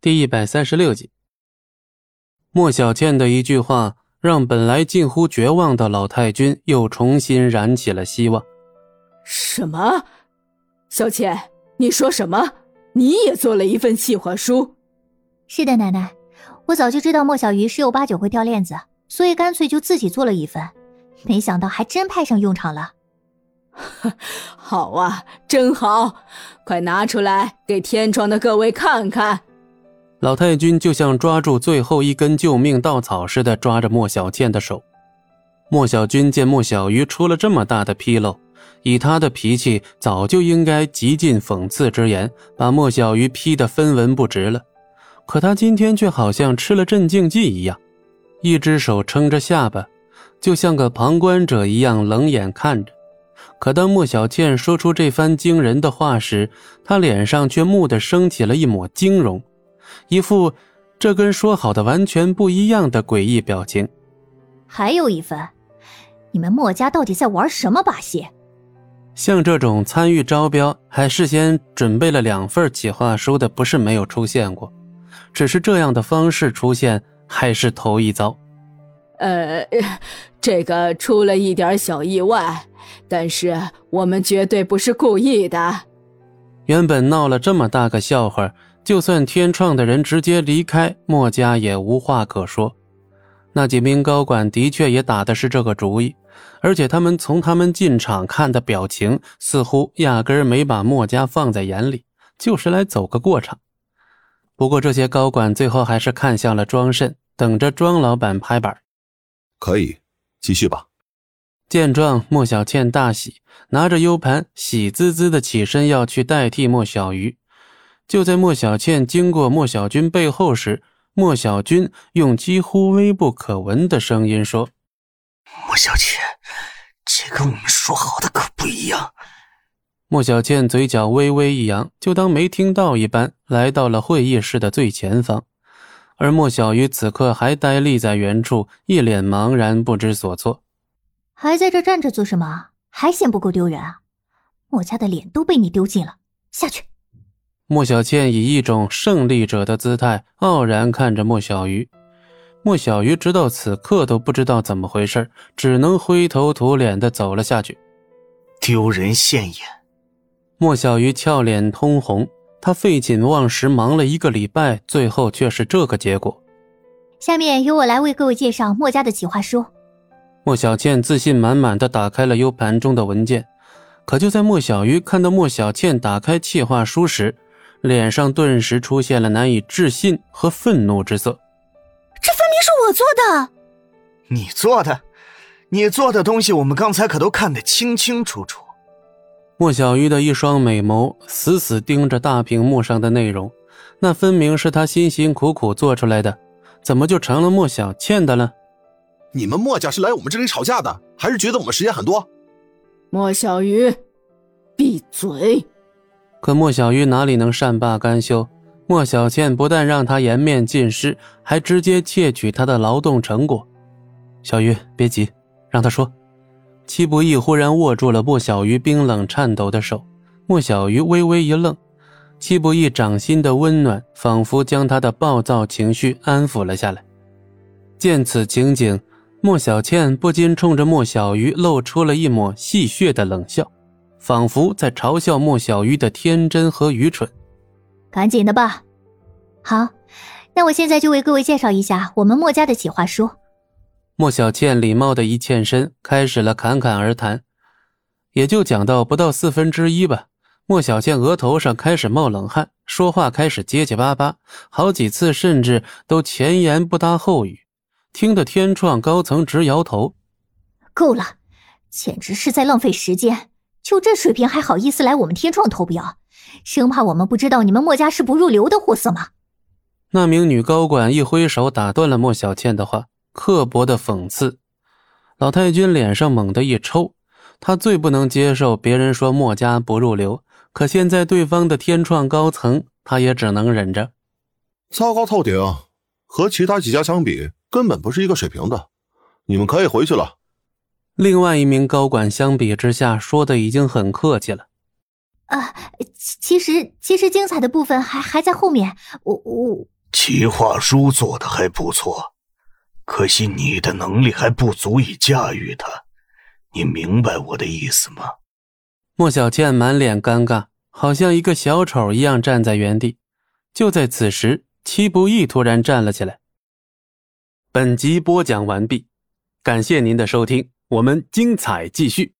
第一百三十六集。莫小倩的一句话，让本来近乎绝望的老太君又重新燃起了希望。什么？小倩，你说什么？你也做了一份企划书？是的，奶奶，我早就知道莫小鱼十有八九会掉链子，所以干脆就自己做了一份，没想到还真派上用场了。好啊，真好！快拿出来给天窗的各位看看。老太君就像抓住最后一根救命稻草似的抓着莫小倩的手。莫小军见莫小鱼出了这么大的纰漏，以他的脾气，早就应该极尽讽刺之言，把莫小鱼批得分文不值了。可他今天却好像吃了镇静剂一样，一只手撑着下巴，就像个旁观者一样冷眼看着。可当莫小倩说出这番惊人的话时，他脸上却蓦地升起了一抹惊容，一副这跟说好的完全不一样的诡异表情。还有一份，你们墨家到底在玩什么把戏？像这种参与招标还事先准备了两份企划书的，不是没有出现过，只是这样的方式出现还是头一遭。呃，这个出了一点小意外。但是我们绝对不是故意的。原本闹了这么大个笑话，就算天创的人直接离开墨家也无话可说。那几名高管的确也打的是这个主意，而且他们从他们进场看的表情，似乎压根儿没把墨家放在眼里，就是来走个过场。不过这些高管最后还是看向了庄慎，等着庄老板拍板。可以继续吧。见状，莫小倩大喜，拿着 U 盘，喜滋滋的起身要去代替莫小鱼。就在莫小倩经过莫小军背后时，莫小军用几乎微不可闻的声音说：“莫小倩，这跟我们说好的可不一样。”莫小倩嘴角微微一扬，就当没听到一般，来到了会议室的最前方。而莫小鱼此刻还呆立在原处，一脸茫然，不知所措。还在这站着做什么？还嫌不够丢人啊？莫家的脸都被你丢尽了，下去。莫小倩以一种胜利者的姿态傲然看着莫小鱼。莫小鱼直到此刻都不知道怎么回事，只能灰头土脸的走了下去。丢人现眼！莫小鱼俏脸通红，他废寝忘食忙了一个礼拜，最后却是这个结果。下面由我来为各位介绍莫家的企划书。莫小倩自信满满的打开了 U 盘中的文件，可就在莫小鱼看到莫小倩打开企划书时，脸上顿时出现了难以置信和愤怒之色。这分明是我做的！你做的？你做的东西我们刚才可都看得清清楚楚。莫小鱼的一双美眸死死盯着大屏幕上的内容，那分明是他辛辛苦苦做出来的，怎么就成了莫小倩的了？你们莫家是来我们这里吵架的，还是觉得我们时间很多？莫小鱼，闭嘴！可莫小鱼哪里能善罢甘休？莫小倩不但让他颜面尽失，还直接窃取他的劳动成果。小鱼，别急，让他说。戚不义忽然握住了莫小鱼冰冷颤抖的手，莫小鱼微微一愣。戚不义掌心的温暖，仿佛将他的暴躁情绪安抚了下来。见此情景。莫小倩不禁冲着莫小鱼露出了一抹戏谑的冷笑，仿佛在嘲笑莫小鱼的天真和愚蠢。赶紧的吧，好，那我现在就为各位介绍一下我们莫家的企划书。莫小倩礼貌的一欠身，开始了侃侃而谈，也就讲到不到四分之一吧。莫小倩额头上开始冒冷汗，说话开始结结巴巴，好几次甚至都前言不搭后语。听得天创高层直摇头，够了，简直是在浪费时间！就这水平还好意思来我们天创投标，生怕我们不知道你们莫家是不入流的货色吗？那名女高管一挥手打断了莫小倩的话，刻薄的讽刺。老太君脸上猛地一抽，他最不能接受别人说莫家不入流，可现在对方的天创高层，他也只能忍着。糟糕透顶，和其他几家相比。根本不是一个水平的，你们可以回去了。另外一名高管相比之下说的已经很客气了。啊，其实其实精彩的部分还还在后面。我我企划书做的还不错，可惜你的能力还不足以驾驭它。你明白我的意思吗？莫小倩满脸尴尬，好像一个小丑一样站在原地。就在此时，戚不义突然站了起来。本集播讲完毕，感谢您的收听，我们精彩继续。